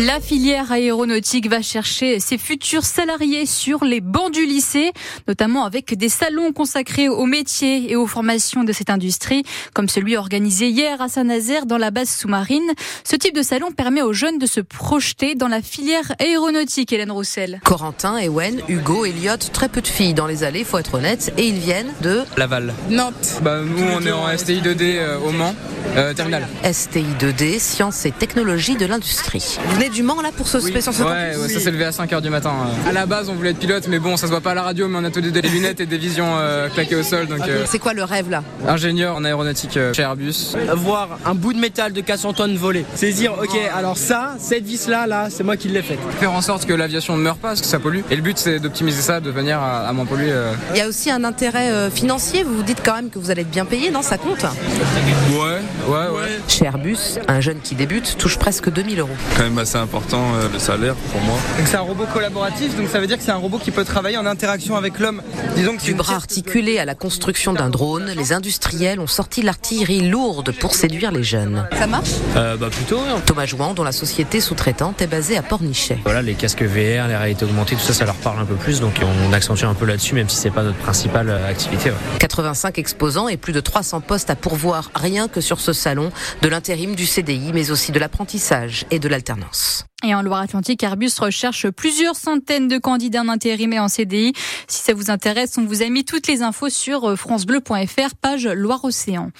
La filière aéronautique va chercher ses futurs salariés sur les bancs du lycée, notamment avec des salons consacrés aux métiers et aux formations de cette industrie, comme celui organisé hier à Saint-Nazaire dans la base sous-marine. Ce type de salon permet aux jeunes de se projeter dans la filière aéronautique, Hélène Roussel. Corentin, Ewen, Hugo, Elliot, très peu de filles dans les allées, faut être honnête, et ils viennent de Laval. Nantes. Bah, nous, on est en STI 2D euh, au Mans, euh, terminal. STI 2D, sciences et technologies de l'industrie. Vous venez du Mans là pour ce Oui. sur ce Ouais, ouais, ça s'est levé à 5h du matin. euh. À la base, on voulait être pilote, mais bon, ça se voit pas à la radio, mais on a tous des lunettes et des visions euh, claquées au sol. Donc, euh, C'est quoi le rêve là? ingénieur en aéronautique euh, chez Airbus. voir un bout de métal de 400 tonnes voler. C'est dire, ok, alors ça, cette vis-là, là, c'est moi qui l'ai faite. Faire en sorte que l'aviation ne meure pas, parce que ça pollue. Et le but, c'est d'optimiser ça de manière à, à moins polluer. euh. Il y a aussi un intérêt euh, financier, vous vous dites quand même que vous allez être bien payé, non? Ça compte? Ouais, ouais, ouais. Chez Airbus, un jeune qui débute touche presque 2000 euros. quand même assez important euh, le salaire pour moi. Donc c'est un robot collaboratif, donc ça veut dire que c'est un robot qui peut travailler en interaction avec l'homme. Disons que c'est Du bras articulé à la construction d'un drone, les industriels ont sorti l'artillerie lourde pour séduire les jeunes. Ça marche? Euh, bah plutôt. hein. Thomas Jouan, dont la société sous-traitante est basée à Pornichet. Voilà, les casques VR, les réalités augmentées, tout ça, ça leur parle un peu plus, donc on accentue un peu là-dessus, même si c'est pas notre principale euh, activité. ouais. 85 exposants et plus de 300 postes à pourvoir rien que sur ce salon, de l'intérim, du CDI, mais aussi de l'apprentissage et de l'alternance. Yes Et en Loire-Atlantique, Airbus recherche plusieurs centaines de candidats en intérim et en CDI. Si ça vous intéresse, on vous a mis toutes les infos sur euh, francebleu.fr, page Loire-Océan.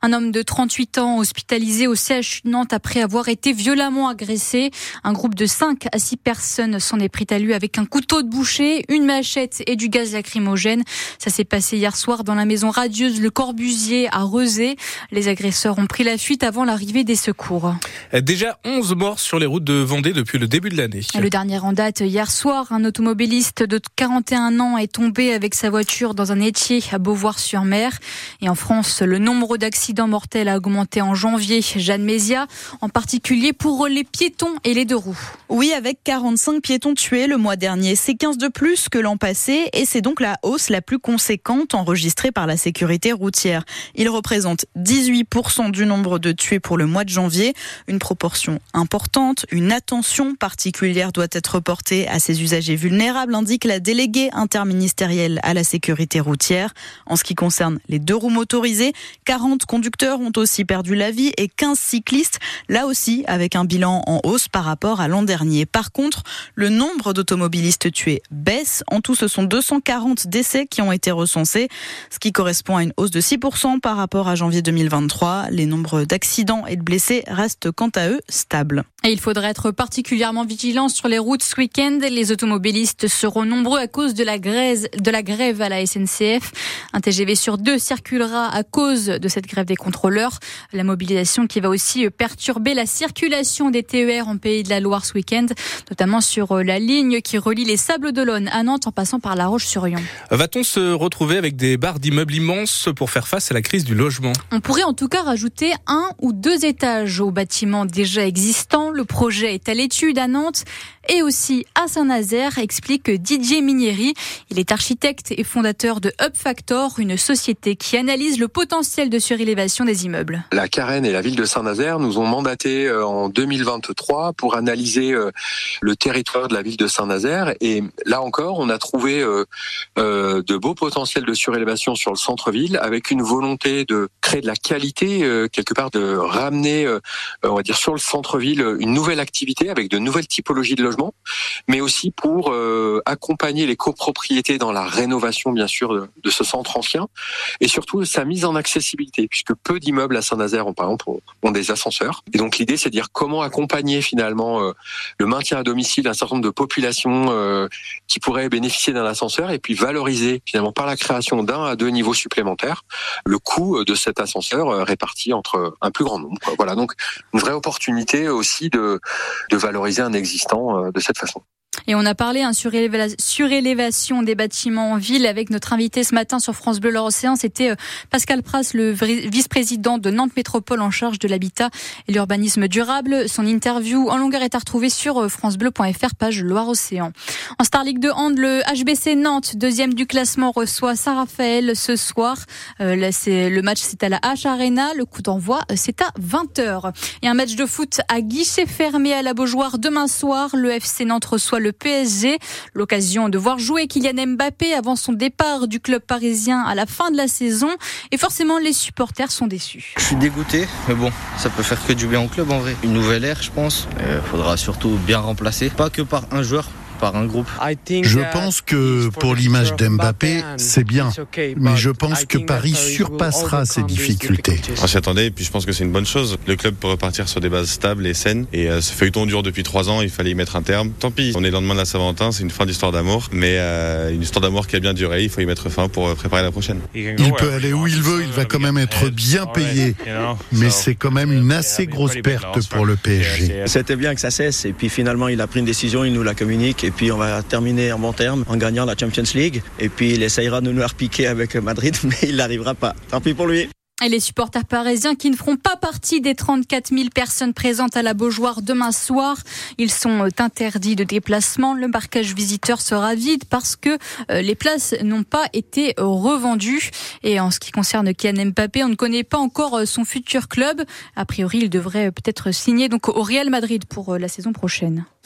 Un homme de 38 ans hospitalisé au CHU de Nantes après avoir été violemment agressé. Un groupe de 5 à 6 personnes s'en est pris à lui avec un couteau de boucher, une machette et du gaz lacrymogène. Ça s'est passé hier soir dans la maison radieuse Le Corbusier à Rezé. Les agresseurs ont pris la fuite avant l'arrivée des secours. Déjà 11 morts sur les routes de Vendée depuis le début de l'année. Le dernier en date, hier soir, un automobiliste de 41 ans est tombé avec sa voiture dans un étier à Beauvoir-sur-Mer. Et en France, le nombre d'accidents mortels a augmenté en janvier. Jeanne Mézia, en particulier pour les piétons et les deux roues. Oui, avec 45 piétons tués le mois dernier. C'est 15 de plus que l'an passé et c'est donc la hausse la plus conséquente enregistrée par la sécurité routière. Il représente 18% du nombre de tués pour le mois de janvier. Une proportion importante. Une attention particulière doit être portée à ces usagers vulnérables, indique la déléguée interministérielle à la sécurité routière. En ce qui concerne les deux roues motorisées, 40 conducteurs ont aussi perdu la vie et 15 cyclistes, là aussi avec un bilan en hausse par rapport à l'an dernier. Par contre, le nombre d'automobilistes tués baisse. En tout, ce sont 240 décès qui ont été recensés, ce qui correspond à une hausse de 6% par rapport à janvier 2023. Les nombres d'accidents et de blessés restent quant à eux stables. Il faudra être particulièrement vigilant sur les routes ce week-end. Les automobilistes seront nombreux à cause de la grève, de la grève à la SNCF. Un TGV sur deux circulera à cause de cette grève des contrôleurs. La mobilisation qui va aussi perturber la circulation des TER en Pays de la Loire ce week-end, notamment sur la ligne qui relie les Sables d'Olonne à Nantes en passant par La Roche-sur-Yon. Va-t-on se retrouver avec des barres d'immeubles immenses pour faire face à la crise du logement? On pourrait en tout cas rajouter un ou deux étages aux bâtiments déjà existants. Le projet est à l'étude à Nantes et aussi à Saint-Nazaire, explique Didier Minieri. Il est architecte et fondateur de Up Factor, une société qui analyse le potentiel de surélévation des immeubles. La Carène et la ville de Saint-Nazaire nous ont mandaté euh, en 2023 pour analyser euh, le territoire de la ville de Saint-Nazaire. Et là encore, on a trouvé euh, de beaux potentiels de surélévation sur le centre-ville avec une volonté de créer de la qualité, euh, quelque part de ramener, euh, on va dire, sur le centre-ville une nouvelle activité avec de nouvelles typologies de logements, mais aussi pour euh, accompagner les copropriétés dans la rénovation, bien sûr, de, ce centre ancien et surtout sa mise en accessibilité, puisque peu d'immeubles à Saint-Nazaire, par exemple, ont- des ascenseurs. Et donc l'idée, c'est de dire comment accompagner finalement euh, le maintien à domicile d'un certain nombre de populations euh, qui pourraient bénéficier d'un ascenseur, et puis valoriser finalement par la création d'un à deux niveaux supplémentaires le coût de cet ascenseur euh, réparti entre un plus grand nombre. Voilà, donc une vraie opportunité aussi de, de valoriser un existant euh, de cette façon. Et on a parlé hein, surélévation des bâtiments en ville avec notre invité ce matin sur France Bleu Océan. C'était euh, Pascal Pras, le vice-président de Nantes Métropole en charge de l'habitat et l'urbanisme durable. Son interview en longueur est à retrouver sur euh, francebleu.fr, page Loire-Océan. En Star League de Hand, le HBC Nantes, deuxième du classement, reçoit Saint-Raphaël ce soir. Euh, le match, c'est à la H Arena. Le coup d'envoi, c'est à 20h. Et un match de foot à guichet fermé à la Beaujoire demain soir. Le FC Nantes reçoit le PSG. L'occasion de voir jouer Kylian Mbappé avant son départ du club parisien à la fin de la saison. Et forcément, les supporters sont déçus. Je suis dégoûté, mais bon, ça peut faire que du bien au club en vrai. Une nouvelle ère, je pense. Il faudra surtout bien remplacer. Pas que par un joueur, par un groupe. Je pense que pour l'image d'Mbappé, c'est bien. Mais je pense que Paris surpassera ces difficultés. On s'y attendait et puis je pense que c'est une bonne chose. Le club peut repartir sur des bases stables et saines. Et euh, ce feuilleton dure depuis trois ans, il fallait y mettre un terme. Tant pis, on est le lendemain de la Saint-Valentin, c'est une fin d'histoire d'amour. Mais euh, une histoire d'amour qui a bien duré, il faut y mettre fin pour euh, préparer la prochaine. Il peut aller où il veut, il va quand même être bien payé. Mais c'est quand même une assez grosse perte pour le PSG. C'était bien que ça cesse et puis finalement il a pris une décision, il nous la communique et puis on va terminer en bon terme en gagnant la Champions League. Et puis il essayera de nous repiquer avec Madrid, mais il n'arrivera pas. Tant pis pour lui. Et les supporters parisiens qui ne feront pas partie des 34 000 personnes présentes à la Beaujoire demain soir, ils sont euh, interdits de déplacement. Le marquage visiteur sera vide parce que euh, les places n'ont pas été revendues. Et en ce qui concerne Kylian Mbappé, on ne connaît pas encore euh, son futur club. A priori, il devrait peut-être signer donc au Real Madrid pour la saison prochaine.